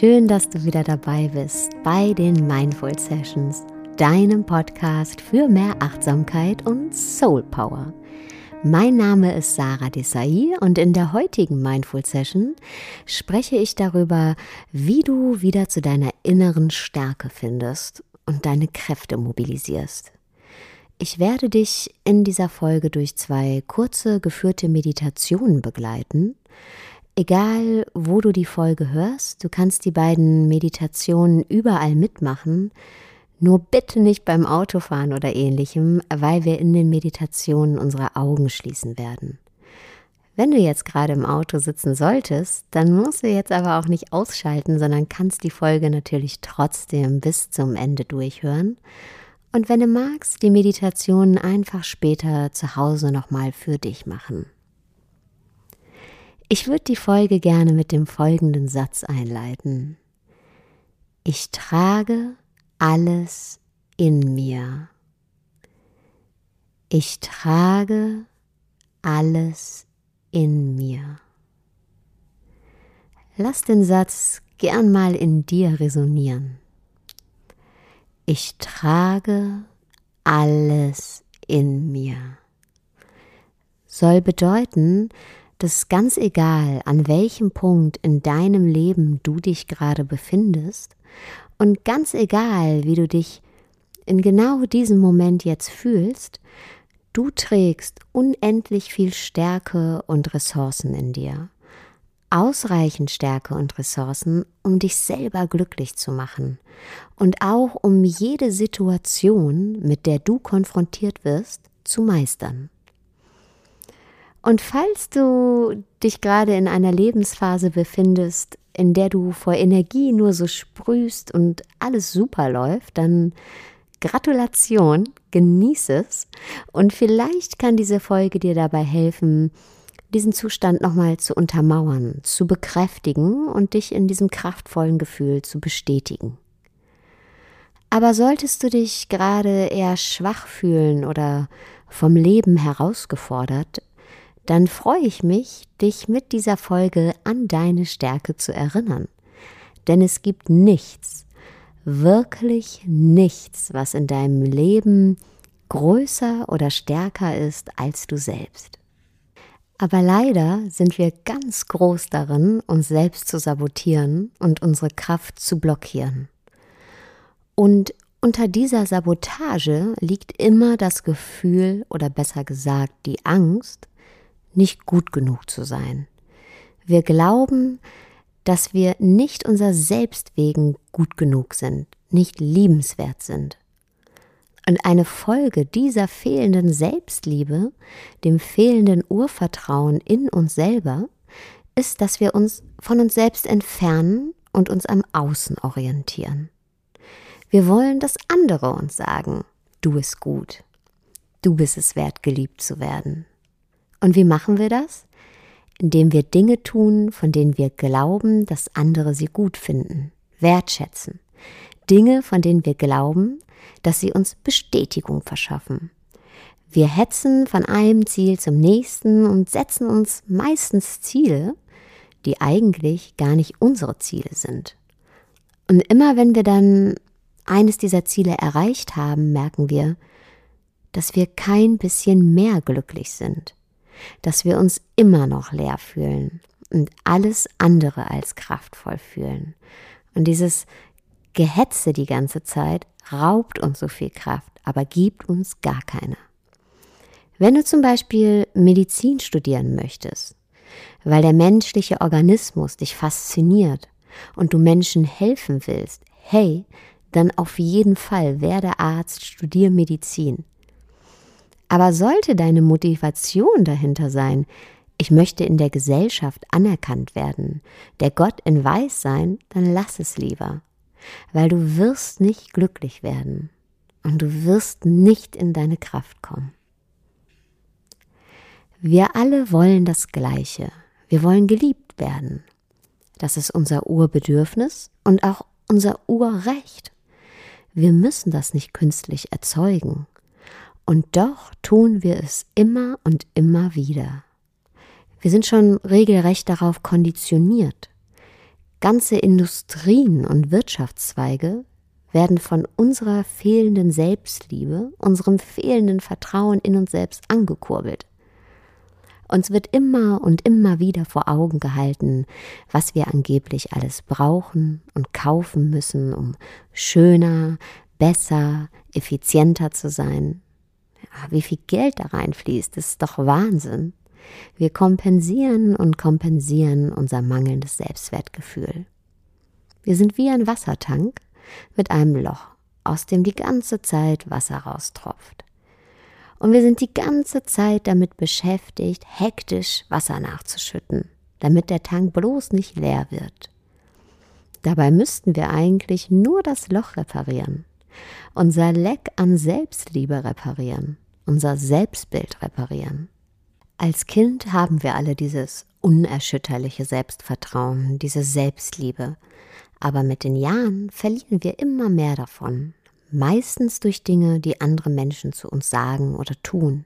Schön, dass du wieder dabei bist bei den Mindful Sessions, deinem Podcast für mehr Achtsamkeit und Soul Power. Mein Name ist Sarah Desai und in der heutigen Mindful Session spreche ich darüber, wie du wieder zu deiner inneren Stärke findest und deine Kräfte mobilisierst. Ich werde dich in dieser Folge durch zwei kurze geführte Meditationen begleiten. Egal, wo du die Folge hörst, du kannst die beiden Meditationen überall mitmachen. Nur bitte nicht beim Autofahren oder ähnlichem, weil wir in den Meditationen unsere Augen schließen werden. Wenn du jetzt gerade im Auto sitzen solltest, dann musst du jetzt aber auch nicht ausschalten, sondern kannst die Folge natürlich trotzdem bis zum Ende durchhören. Und wenn du magst, die Meditation einfach später zu Hause nochmal für dich machen. Ich würde die Folge gerne mit dem folgenden Satz einleiten. Ich trage alles in mir. Ich trage alles in mir. Lass den Satz gern mal in dir resonieren. Ich trage alles in mir. Soll bedeuten, dass ganz egal, an welchem Punkt in deinem Leben du dich gerade befindest und ganz egal, wie du dich in genau diesem Moment jetzt fühlst, du trägst unendlich viel Stärke und Ressourcen in dir. Ausreichend Stärke und Ressourcen, um dich selber glücklich zu machen und auch um jede Situation, mit der du konfrontiert wirst, zu meistern. Und falls du dich gerade in einer Lebensphase befindest, in der du vor Energie nur so sprühst und alles super läuft, dann Gratulation, genieße es und vielleicht kann diese Folge dir dabei helfen, diesen Zustand nochmal zu untermauern, zu bekräftigen und dich in diesem kraftvollen Gefühl zu bestätigen. Aber solltest du dich gerade eher schwach fühlen oder vom Leben herausgefordert, dann freue ich mich, dich mit dieser Folge an deine Stärke zu erinnern. Denn es gibt nichts, wirklich nichts, was in deinem Leben größer oder stärker ist als du selbst. Aber leider sind wir ganz groß darin, uns selbst zu sabotieren und unsere Kraft zu blockieren. Und unter dieser Sabotage liegt immer das Gefühl oder besser gesagt die Angst, nicht gut genug zu sein. Wir glauben, dass wir nicht unser Selbst wegen gut genug sind, nicht liebenswert sind. Und eine Folge dieser fehlenden Selbstliebe, dem fehlenden Urvertrauen in uns selber, ist, dass wir uns von uns selbst entfernen und uns am Außen orientieren. Wir wollen, dass andere uns sagen, du bist gut, du bist es wert, geliebt zu werden. Und wie machen wir das? Indem wir Dinge tun, von denen wir glauben, dass andere sie gut finden, wertschätzen. Dinge, von denen wir glauben, dass sie uns Bestätigung verschaffen. Wir hetzen von einem Ziel zum nächsten und setzen uns meistens Ziele, die eigentlich gar nicht unsere Ziele sind. Und immer wenn wir dann eines dieser Ziele erreicht haben, merken wir, dass wir kein bisschen mehr glücklich sind dass wir uns immer noch leer fühlen und alles andere als kraftvoll fühlen. Und dieses Gehetze die ganze Zeit raubt uns so viel Kraft, aber gibt uns gar keine. Wenn du zum Beispiel Medizin studieren möchtest, weil der menschliche Organismus dich fasziniert und du Menschen helfen willst, hey, dann auf jeden Fall werde Arzt, studier Medizin. Aber sollte deine Motivation dahinter sein, ich möchte in der Gesellschaft anerkannt werden, der Gott in Weiß sein, dann lass es lieber, weil du wirst nicht glücklich werden und du wirst nicht in deine Kraft kommen. Wir alle wollen das Gleiche. Wir wollen geliebt werden. Das ist unser Urbedürfnis und auch unser Urrecht. Wir müssen das nicht künstlich erzeugen. Und doch tun wir es immer und immer wieder. Wir sind schon regelrecht darauf konditioniert. Ganze Industrien und Wirtschaftszweige werden von unserer fehlenden Selbstliebe, unserem fehlenden Vertrauen in uns selbst angekurbelt. Uns wird immer und immer wieder vor Augen gehalten, was wir angeblich alles brauchen und kaufen müssen, um schöner, besser, effizienter zu sein. Ja, wie viel Geld da reinfließt, ist doch Wahnsinn. Wir kompensieren und kompensieren unser mangelndes Selbstwertgefühl. Wir sind wie ein Wassertank mit einem Loch, aus dem die ganze Zeit Wasser raustropft. Und wir sind die ganze Zeit damit beschäftigt, hektisch Wasser nachzuschütten, damit der Tank bloß nicht leer wird. Dabei müssten wir eigentlich nur das Loch reparieren, unser Leck an Selbstliebe reparieren, unser Selbstbild reparieren. Als Kind haben wir alle dieses unerschütterliche Selbstvertrauen, diese Selbstliebe, aber mit den Jahren verlieren wir immer mehr davon, meistens durch Dinge, die andere Menschen zu uns sagen oder tun,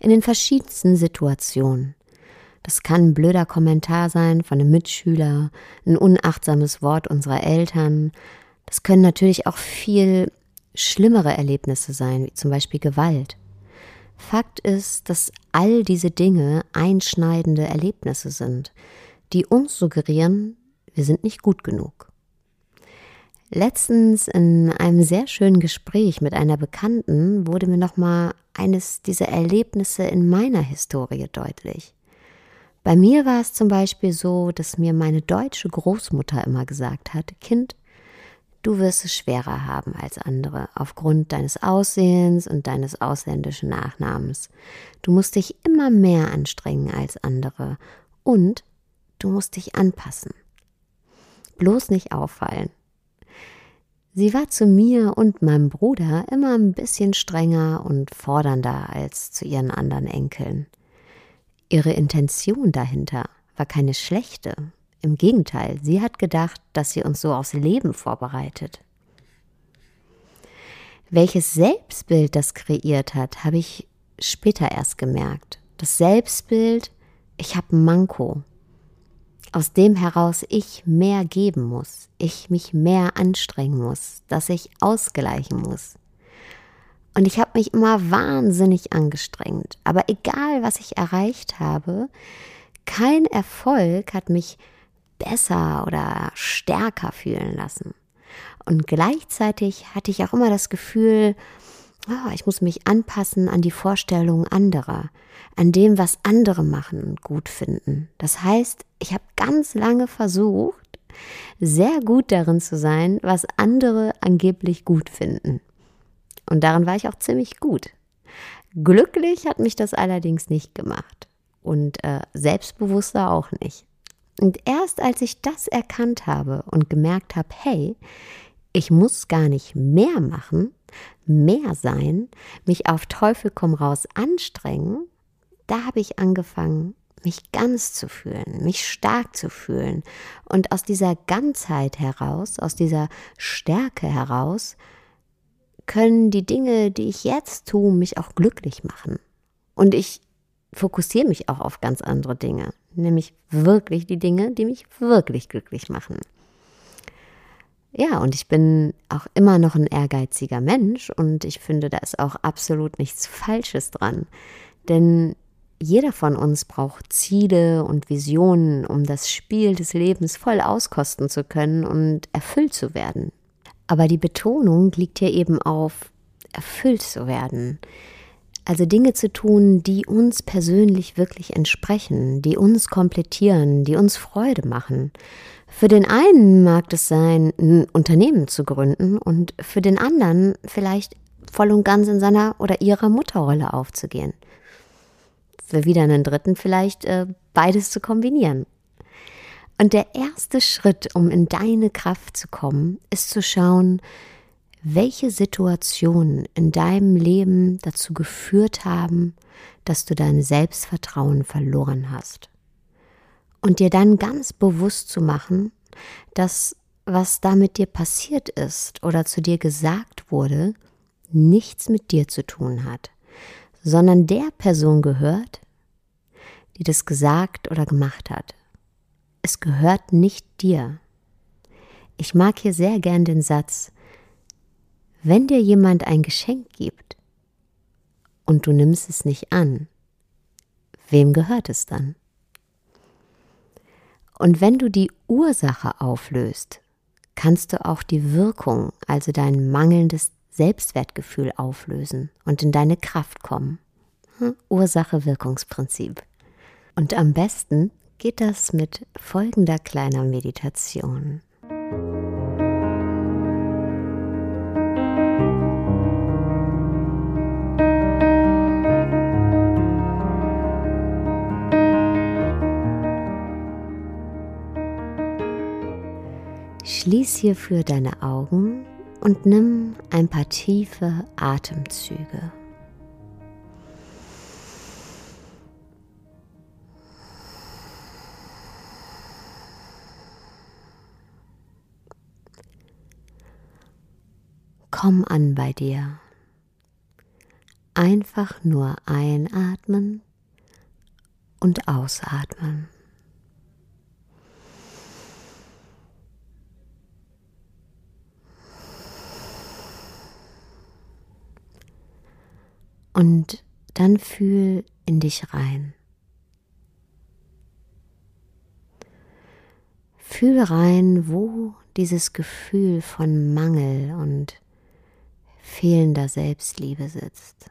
in den verschiedensten Situationen. Das kann ein blöder Kommentar sein von einem Mitschüler, ein unachtsames Wort unserer Eltern. Das können natürlich auch viel schlimmere Erlebnisse sein, wie zum Beispiel Gewalt. Fakt ist, dass all diese Dinge einschneidende Erlebnisse sind, die uns suggerieren, wir sind nicht gut genug. Letztens in einem sehr schönen Gespräch mit einer Bekannten wurde mir nochmal eines dieser Erlebnisse in meiner Historie deutlich. Bei mir war es zum Beispiel so, dass mir meine deutsche Großmutter immer gesagt hat, Kind, du wirst es schwerer haben als andere aufgrund deines Aussehens und deines ausländischen Nachnamens. Du musst dich immer mehr anstrengen als andere und du musst dich anpassen. Bloß nicht auffallen. Sie war zu mir und meinem Bruder immer ein bisschen strenger und fordernder als zu ihren anderen Enkeln. Ihre Intention dahinter war keine schlechte. Im Gegenteil, sie hat gedacht, dass sie uns so aufs Leben vorbereitet. Welches Selbstbild das kreiert hat, habe ich später erst gemerkt. Das Selbstbild, ich habe Manko, aus dem heraus ich mehr geben muss, ich mich mehr anstrengen muss, dass ich ausgleichen muss. Und ich habe mich immer wahnsinnig angestrengt. Aber egal, was ich erreicht habe, kein Erfolg hat mich besser oder stärker fühlen lassen. Und gleichzeitig hatte ich auch immer das Gefühl, oh, ich muss mich anpassen an die Vorstellungen anderer, an dem, was andere machen und gut finden. Das heißt, ich habe ganz lange versucht, sehr gut darin zu sein, was andere angeblich gut finden. Und darin war ich auch ziemlich gut. Glücklich hat mich das allerdings nicht gemacht und äh, selbstbewusster auch nicht. Und erst als ich das erkannt habe und gemerkt habe, hey, ich muss gar nicht mehr machen, mehr sein, mich auf Teufel komm raus anstrengen, da habe ich angefangen, mich ganz zu fühlen, mich stark zu fühlen und aus dieser Ganzheit heraus, aus dieser Stärke heraus, können die Dinge, die ich jetzt tue, mich auch glücklich machen. Und ich fokussiere mich auch auf ganz andere Dinge, nämlich wirklich die Dinge, die mich wirklich glücklich machen. Ja, und ich bin auch immer noch ein ehrgeiziger Mensch und ich finde, da ist auch absolut nichts Falsches dran. Denn jeder von uns braucht Ziele und Visionen, um das Spiel des Lebens voll auskosten zu können und erfüllt zu werden. Aber die Betonung liegt hier eben auf erfüllt zu werden. Also Dinge zu tun, die uns persönlich wirklich entsprechen, die uns komplettieren, die uns Freude machen. Für den einen mag es sein, ein Unternehmen zu gründen und für den anderen vielleicht voll und ganz in seiner oder ihrer Mutterrolle aufzugehen. Für wieder einen dritten vielleicht äh, beides zu kombinieren. Und der erste Schritt, um in deine Kraft zu kommen, ist zu schauen, welche Situationen in deinem Leben dazu geführt haben, dass du dein Selbstvertrauen verloren hast und dir dann ganz bewusst zu machen, dass was da mit dir passiert ist oder zu dir gesagt wurde, nichts mit dir zu tun hat, sondern der Person gehört, die das gesagt oder gemacht hat. Es gehört nicht dir. Ich mag hier sehr gern den Satz, wenn dir jemand ein Geschenk gibt und du nimmst es nicht an, wem gehört es dann? Und wenn du die Ursache auflöst, kannst du auch die Wirkung, also dein mangelndes Selbstwertgefühl auflösen und in deine Kraft kommen. Hm? Ursache-Wirkungsprinzip. Und am besten geht das mit folgender kleiner Meditation. Schließ hierfür deine Augen und nimm ein paar tiefe Atemzüge. Komm an bei dir. Einfach nur einatmen und ausatmen. Und dann fühl in dich rein. Fühl rein, wo dieses Gefühl von Mangel und fehlender Selbstliebe sitzt.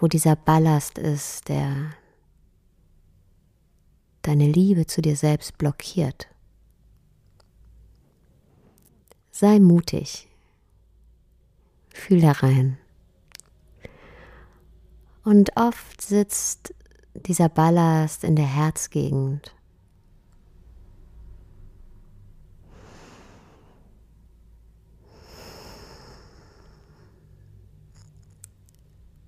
Wo dieser Ballast ist, der deine Liebe zu dir selbst blockiert. Sei mutig, Fühl da rein. Und oft sitzt dieser Ballast in der Herzgegend.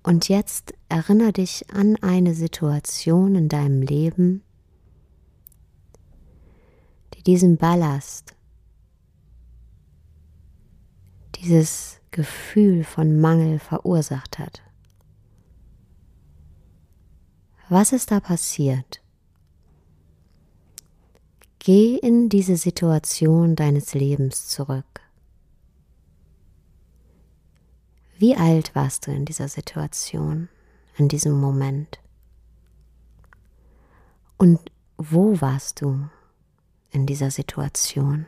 Und jetzt erinnere dich an eine Situation in deinem Leben, die diesen Ballast, dieses Gefühl von Mangel verursacht hat. Was ist da passiert? Geh in diese Situation deines Lebens zurück. Wie alt warst du in dieser Situation, in diesem Moment? Und wo warst du in dieser Situation?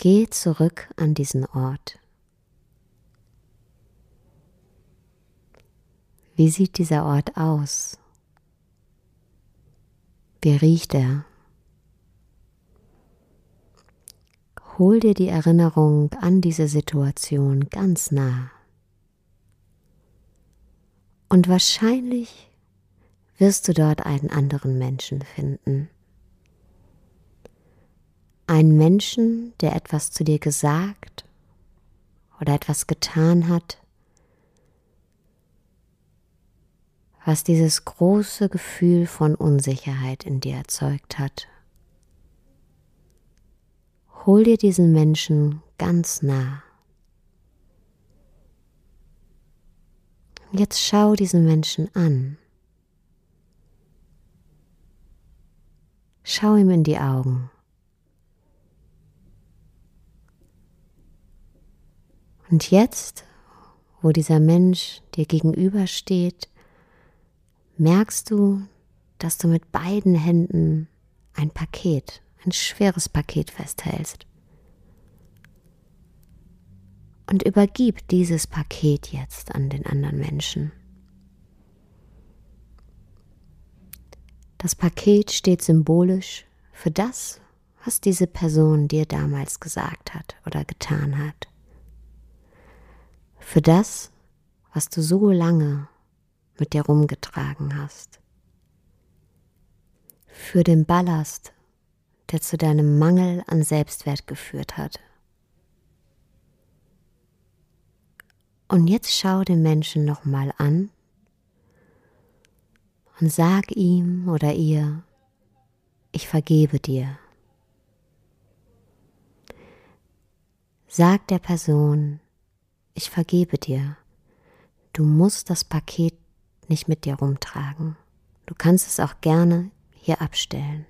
Geh zurück an diesen Ort. Wie sieht dieser Ort aus? Wie riecht er? Hol dir die Erinnerung an diese Situation ganz nah. Und wahrscheinlich wirst du dort einen anderen Menschen finden. Ein Menschen, der etwas zu dir gesagt oder etwas getan hat, was dieses große Gefühl von Unsicherheit in dir erzeugt hat. Hol dir diesen Menschen ganz nah. Jetzt schau diesen Menschen an. Schau ihm in die Augen. Und jetzt, wo dieser Mensch dir gegenübersteht, merkst du, dass du mit beiden Händen ein Paket, ein schweres Paket festhältst. Und übergib dieses Paket jetzt an den anderen Menschen. Das Paket steht symbolisch für das, was diese Person dir damals gesagt hat oder getan hat für das, was du so lange mit dir rumgetragen hast, für den Ballast, der zu deinem Mangel an Selbstwert geführt hat. Und jetzt schau den Menschen nochmal an und sag ihm oder ihr, ich vergebe dir. Sag der Person, ich vergebe dir. Du musst das Paket nicht mit dir rumtragen. Du kannst es auch gerne hier abstellen.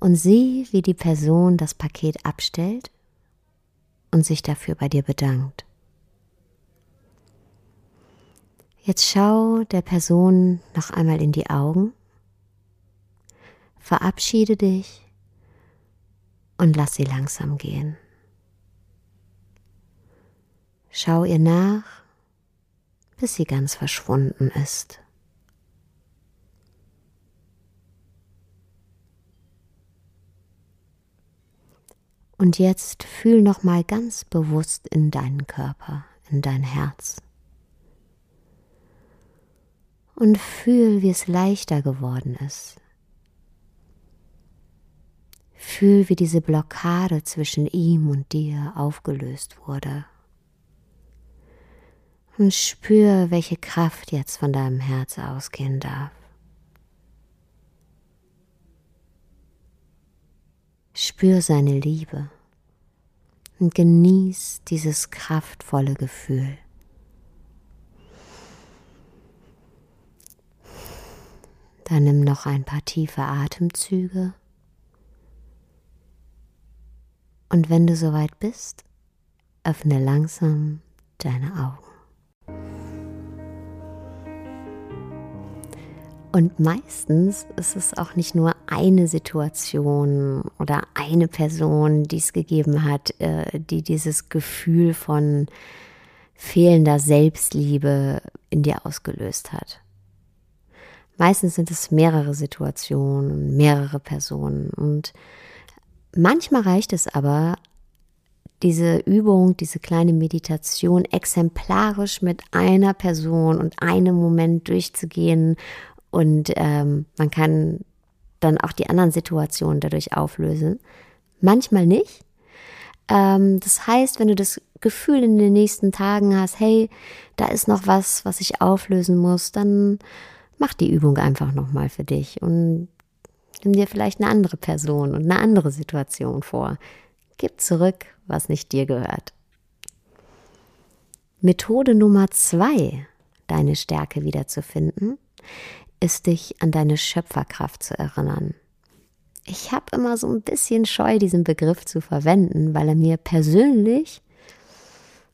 und sieh, wie die Person das Paket abstellt und sich dafür bei dir bedankt. Jetzt schau der Person noch einmal in die Augen, verabschiede dich und lass sie langsam gehen. Schau ihr nach, bis sie ganz verschwunden ist. Und jetzt fühl noch mal ganz bewusst in deinen Körper, in dein Herz. Und fühl, wie es leichter geworden ist. Fühl, wie diese Blockade zwischen ihm und dir aufgelöst wurde. Und spür, welche Kraft jetzt von deinem Herz ausgehen darf. Spür seine Liebe und genieß dieses kraftvolle Gefühl. Dann nimm noch ein paar tiefe Atemzüge. Und wenn du soweit bist, öffne langsam deine Augen. Und meistens ist es auch nicht nur eine Situation oder eine Person, die es gegeben hat, äh, die dieses Gefühl von fehlender Selbstliebe in dir ausgelöst hat. Meistens sind es mehrere Situationen, mehrere Personen. Und manchmal reicht es aber, diese Übung, diese kleine Meditation exemplarisch mit einer Person und einem Moment durchzugehen und ähm, man kann dann auch die anderen Situationen dadurch auflösen. Manchmal nicht. Ähm, das heißt, wenn du das Gefühl in den nächsten Tagen hast, hey, da ist noch was, was ich auflösen muss, dann mach die Übung einfach nochmal für dich und nimm dir vielleicht eine andere Person und eine andere Situation vor. Gib zurück, was nicht dir gehört. Methode Nummer zwei, deine Stärke wiederzufinden, ist dich an deine Schöpferkraft zu erinnern. Ich habe immer so ein bisschen Scheu, diesen Begriff zu verwenden, weil er mir persönlich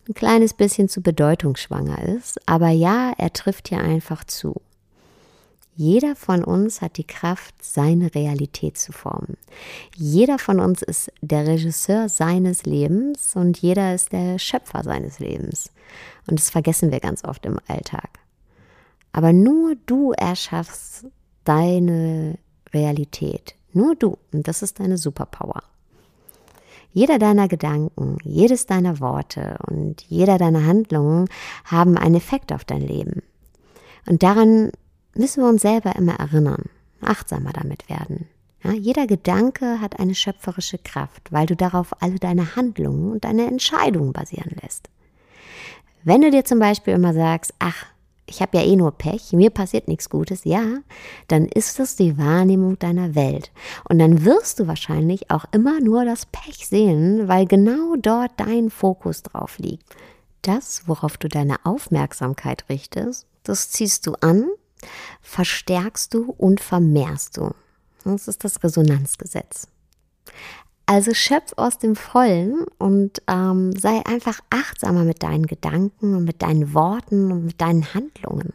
ein kleines bisschen zu bedeutungsschwanger ist. Aber ja, er trifft hier einfach zu. Jeder von uns hat die Kraft, seine Realität zu formen. Jeder von uns ist der Regisseur seines Lebens und jeder ist der Schöpfer seines Lebens. Und das vergessen wir ganz oft im Alltag. Aber nur du erschaffst deine Realität. Nur du. Und das ist deine Superpower. Jeder deiner Gedanken, jedes deiner Worte und jeder deiner Handlungen haben einen Effekt auf dein Leben. Und daran müssen wir uns selber immer erinnern, achtsamer damit werden. Ja, jeder Gedanke hat eine schöpferische Kraft, weil du darauf alle deine Handlungen und deine Entscheidungen basieren lässt. Wenn du dir zum Beispiel immer sagst, ach, ich habe ja eh nur Pech, mir passiert nichts Gutes, ja, dann ist das die Wahrnehmung deiner Welt. Und dann wirst du wahrscheinlich auch immer nur das Pech sehen, weil genau dort dein Fokus drauf liegt. Das, worauf du deine Aufmerksamkeit richtest, das ziehst du an, verstärkst du und vermehrst du. Das ist das Resonanzgesetz. Also schöpf aus dem Vollen und ähm, sei einfach achtsamer mit deinen Gedanken und mit deinen Worten und mit deinen Handlungen.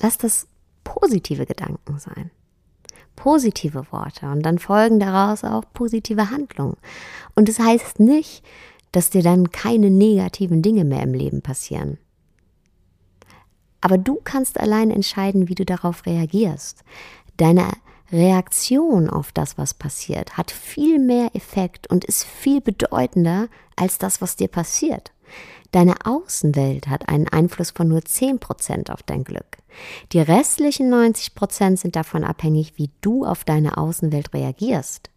Lass das positive Gedanken sein, positive Worte und dann folgen daraus auch positive Handlungen. Und es das heißt nicht, dass dir dann keine negativen Dinge mehr im Leben passieren. Aber du kannst allein entscheiden, wie du darauf reagierst. Deine Reaktion auf das, was passiert, hat viel mehr Effekt und ist viel bedeutender als das, was dir passiert. Deine Außenwelt hat einen Einfluss von nur 10% auf dein Glück. Die restlichen 90% sind davon abhängig, wie du auf deine Außenwelt reagierst.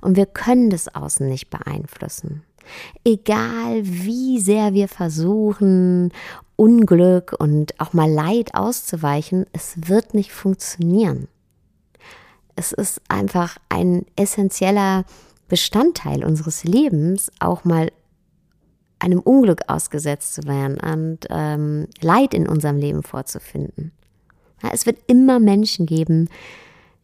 Und wir können das Außen nicht beeinflussen. Egal wie sehr wir versuchen, Unglück und auch mal Leid auszuweichen, es wird nicht funktionieren es ist einfach ein essentieller Bestandteil unseres Lebens, auch mal einem Unglück ausgesetzt zu werden und ähm, Leid in unserem Leben vorzufinden. Ja, es wird immer Menschen geben,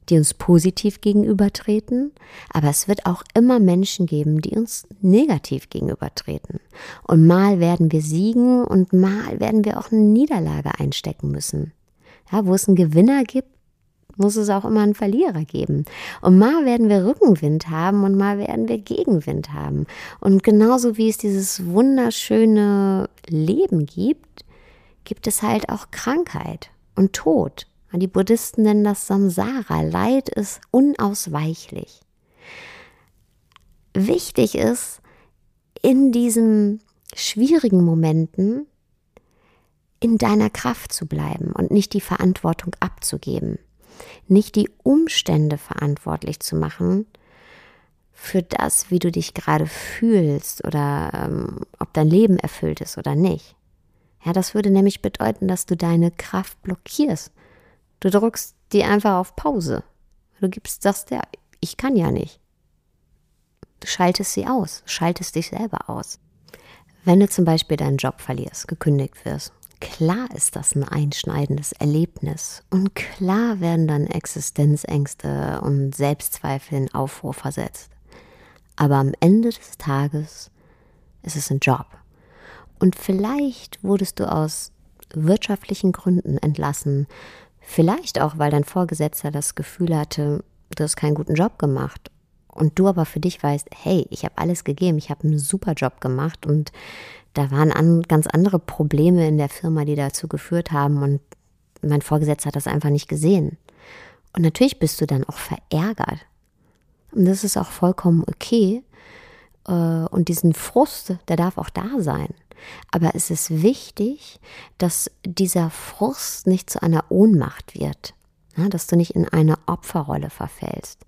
die uns positiv gegenübertreten, aber es wird auch immer Menschen geben, die uns negativ gegenübertreten. Und mal werden wir siegen und mal werden wir auch eine Niederlage einstecken müssen. Ja, wo es einen Gewinner gibt, muss es auch immer einen Verlierer geben. Und mal werden wir Rückenwind haben und mal werden wir Gegenwind haben. Und genauso wie es dieses wunderschöne Leben gibt, gibt es halt auch Krankheit und Tod. Die Buddhisten nennen das Samsara. Leid ist unausweichlich. Wichtig ist, in diesen schwierigen Momenten in deiner Kraft zu bleiben und nicht die Verantwortung abzugeben. Nicht die Umstände verantwortlich zu machen für das, wie du dich gerade fühlst oder ähm, ob dein Leben erfüllt ist oder nicht. Ja, das würde nämlich bedeuten, dass du deine Kraft blockierst Du drückst die einfach auf Pause. Du gibst, sagst, ja, ich kann ja nicht. Du schaltest sie aus, schaltest dich selber aus. Wenn du zum Beispiel deinen Job verlierst, gekündigt wirst, klar ist das ein einschneidendes Erlebnis und klar werden dann Existenzängste und Selbstzweifel in Aufruhr versetzt. Aber am Ende des Tages ist es ein Job. Und vielleicht wurdest du aus wirtschaftlichen Gründen entlassen, Vielleicht auch, weil dein Vorgesetzter das Gefühl hatte, du hast keinen guten Job gemacht. Und du aber für dich weißt, hey, ich habe alles gegeben, ich habe einen super Job gemacht und da waren an, ganz andere Probleme in der Firma, die dazu geführt haben und mein Vorgesetzter hat das einfach nicht gesehen. Und natürlich bist du dann auch verärgert. Und das ist auch vollkommen okay. Äh, und diesen Frust, der darf auch da sein. Aber es ist wichtig, dass dieser Frust nicht zu einer Ohnmacht wird, ja, dass du nicht in eine Opferrolle verfällst.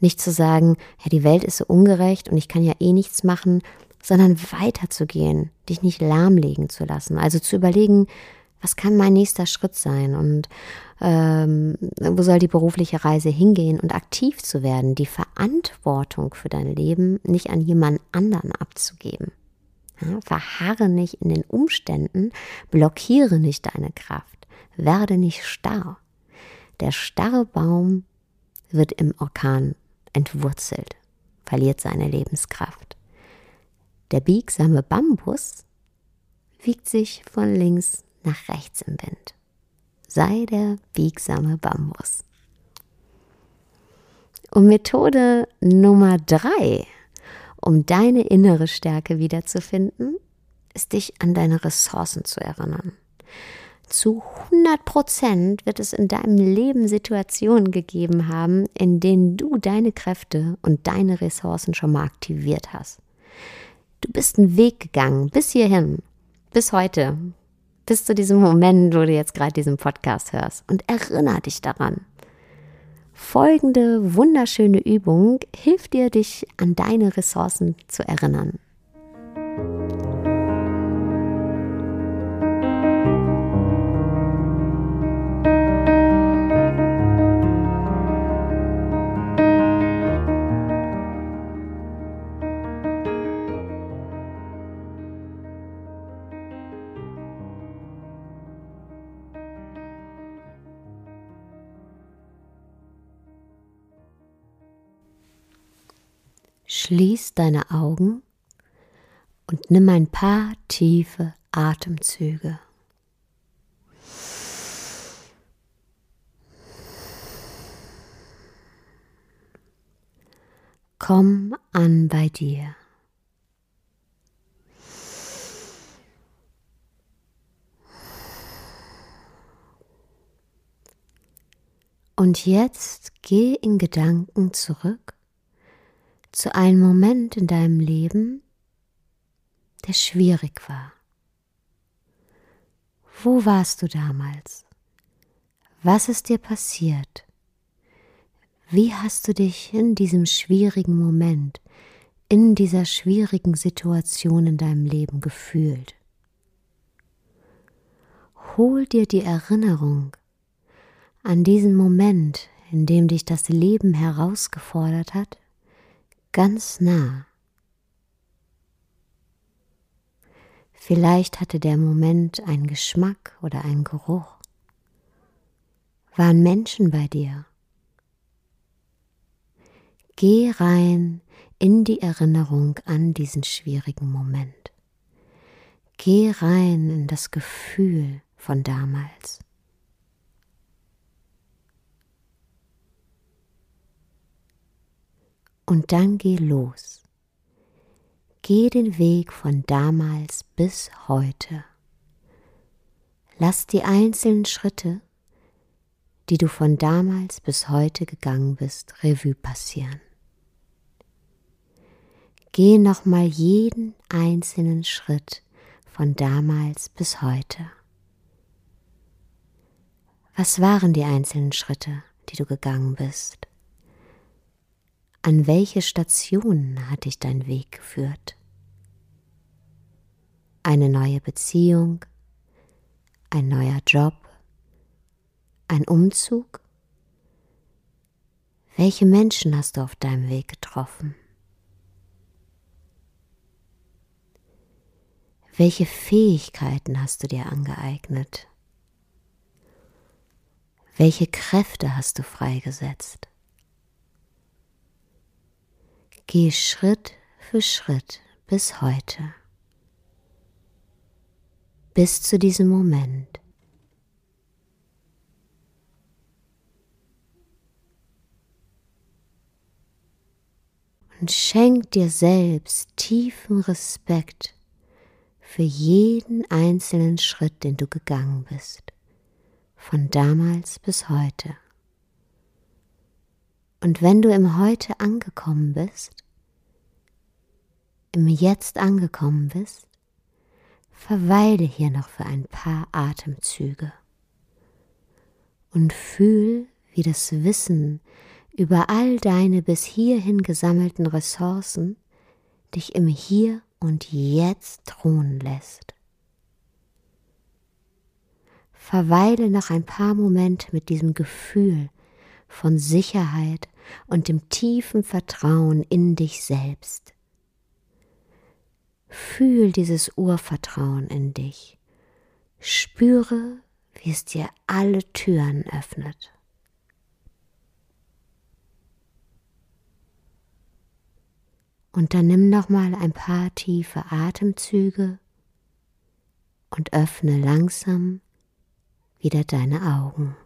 Nicht zu sagen, ja, die Welt ist so ungerecht und ich kann ja eh nichts machen, sondern weiterzugehen, dich nicht lahmlegen zu lassen. Also zu überlegen, was kann mein nächster Schritt sein und ähm, wo soll die berufliche Reise hingehen und aktiv zu werden, die Verantwortung für dein Leben nicht an jemand anderen abzugeben. Ja, verharre nicht in den Umständen, blockiere nicht deine Kraft, werde nicht starr. Der starre Baum wird im Orkan entwurzelt, verliert seine Lebenskraft. Der biegsame Bambus wiegt sich von links nach rechts im Wind. Sei der biegsame Bambus. Und Methode Nummer drei um deine innere Stärke wiederzufinden, ist dich an deine Ressourcen zu erinnern. Zu 100 Prozent wird es in deinem Leben Situationen gegeben haben, in denen du deine Kräfte und deine Ressourcen schon mal aktiviert hast. Du bist einen Weg gegangen bis hierhin, bis heute, bis zu diesem Moment, wo du jetzt gerade diesen Podcast hörst und erinnere dich daran. Folgende wunderschöne Übung hilft dir, dich an deine Ressourcen zu erinnern. Schließ deine Augen und nimm ein paar tiefe Atemzüge. Komm an bei dir. Und jetzt geh in Gedanken zurück zu einem Moment in deinem Leben, der schwierig war. Wo warst du damals? Was ist dir passiert? Wie hast du dich in diesem schwierigen Moment, in dieser schwierigen Situation in deinem Leben gefühlt? Hol dir die Erinnerung an diesen Moment, in dem dich das Leben herausgefordert hat ganz nah. Vielleicht hatte der Moment einen Geschmack oder einen Geruch. Waren Menschen bei dir? Geh rein in die Erinnerung an diesen schwierigen Moment. Geh rein in das Gefühl von damals. Und dann geh los. Geh den Weg von damals bis heute. Lass die einzelnen Schritte, die du von damals bis heute gegangen bist, Revue passieren. Geh nochmal jeden einzelnen Schritt von damals bis heute. Was waren die einzelnen Schritte, die du gegangen bist? An welche Stationen hat dich dein Weg geführt? Eine neue Beziehung, ein neuer Job, ein Umzug? Welche Menschen hast du auf deinem Weg getroffen? Welche Fähigkeiten hast du dir angeeignet? Welche Kräfte hast du freigesetzt? Geh Schritt für Schritt bis heute, bis zu diesem Moment. Und schenk dir selbst tiefen Respekt für jeden einzelnen Schritt, den du gegangen bist, von damals bis heute. Und wenn du im Heute angekommen bist, im Jetzt angekommen bist, verweile hier noch für ein paar Atemzüge und fühl, wie das Wissen über all deine bis hierhin gesammelten Ressourcen dich im Hier und jetzt thronen lässt. Verweile noch ein paar Momente mit diesem Gefühl von Sicherheit und dem tiefen Vertrauen in dich selbst. Fühl dieses Urvertrauen in dich. Spüre, wie es dir alle Türen öffnet. Und dann nimm noch mal ein paar tiefe Atemzüge und öffne langsam wieder deine Augen.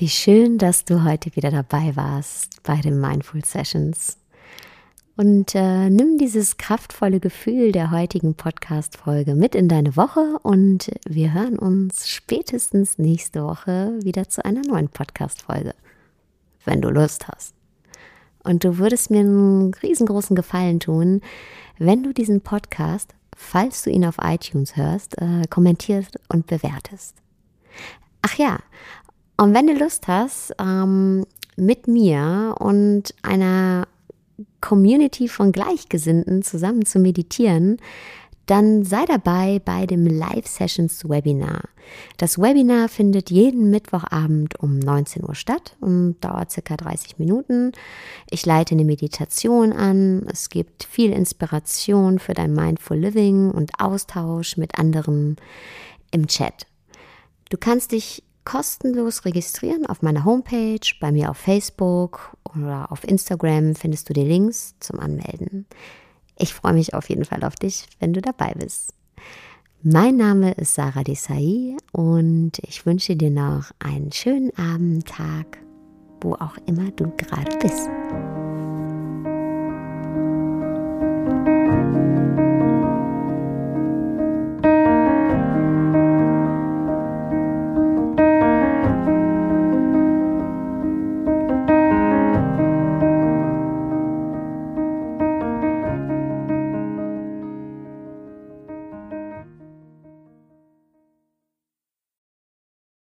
Wie schön, dass du heute wieder dabei warst bei den Mindful Sessions. Und äh, nimm dieses kraftvolle Gefühl der heutigen Podcast-Folge mit in deine Woche und wir hören uns spätestens nächste Woche wieder zu einer neuen Podcast-Folge, wenn du Lust hast. Und du würdest mir einen riesengroßen Gefallen tun, wenn du diesen Podcast, falls du ihn auf iTunes hörst, äh, kommentierst und bewertest. Ach ja, und wenn du Lust hast, ähm, mit mir und einer Community von Gleichgesinnten zusammen zu meditieren, dann sei dabei bei dem Live Sessions Webinar. Das Webinar findet jeden Mittwochabend um 19 Uhr statt und dauert circa 30 Minuten. Ich leite eine Meditation an. Es gibt viel Inspiration für dein Mindful Living und Austausch mit anderen im Chat. Du kannst dich kostenlos registrieren auf meiner Homepage, bei mir auf Facebook oder auf Instagram findest du die Links zum Anmelden. Ich freue mich auf jeden Fall auf dich, wenn du dabei bist. Mein Name ist Sarah Desai und ich wünsche dir noch einen schönen Abend, Tag, wo auch immer du gerade bist.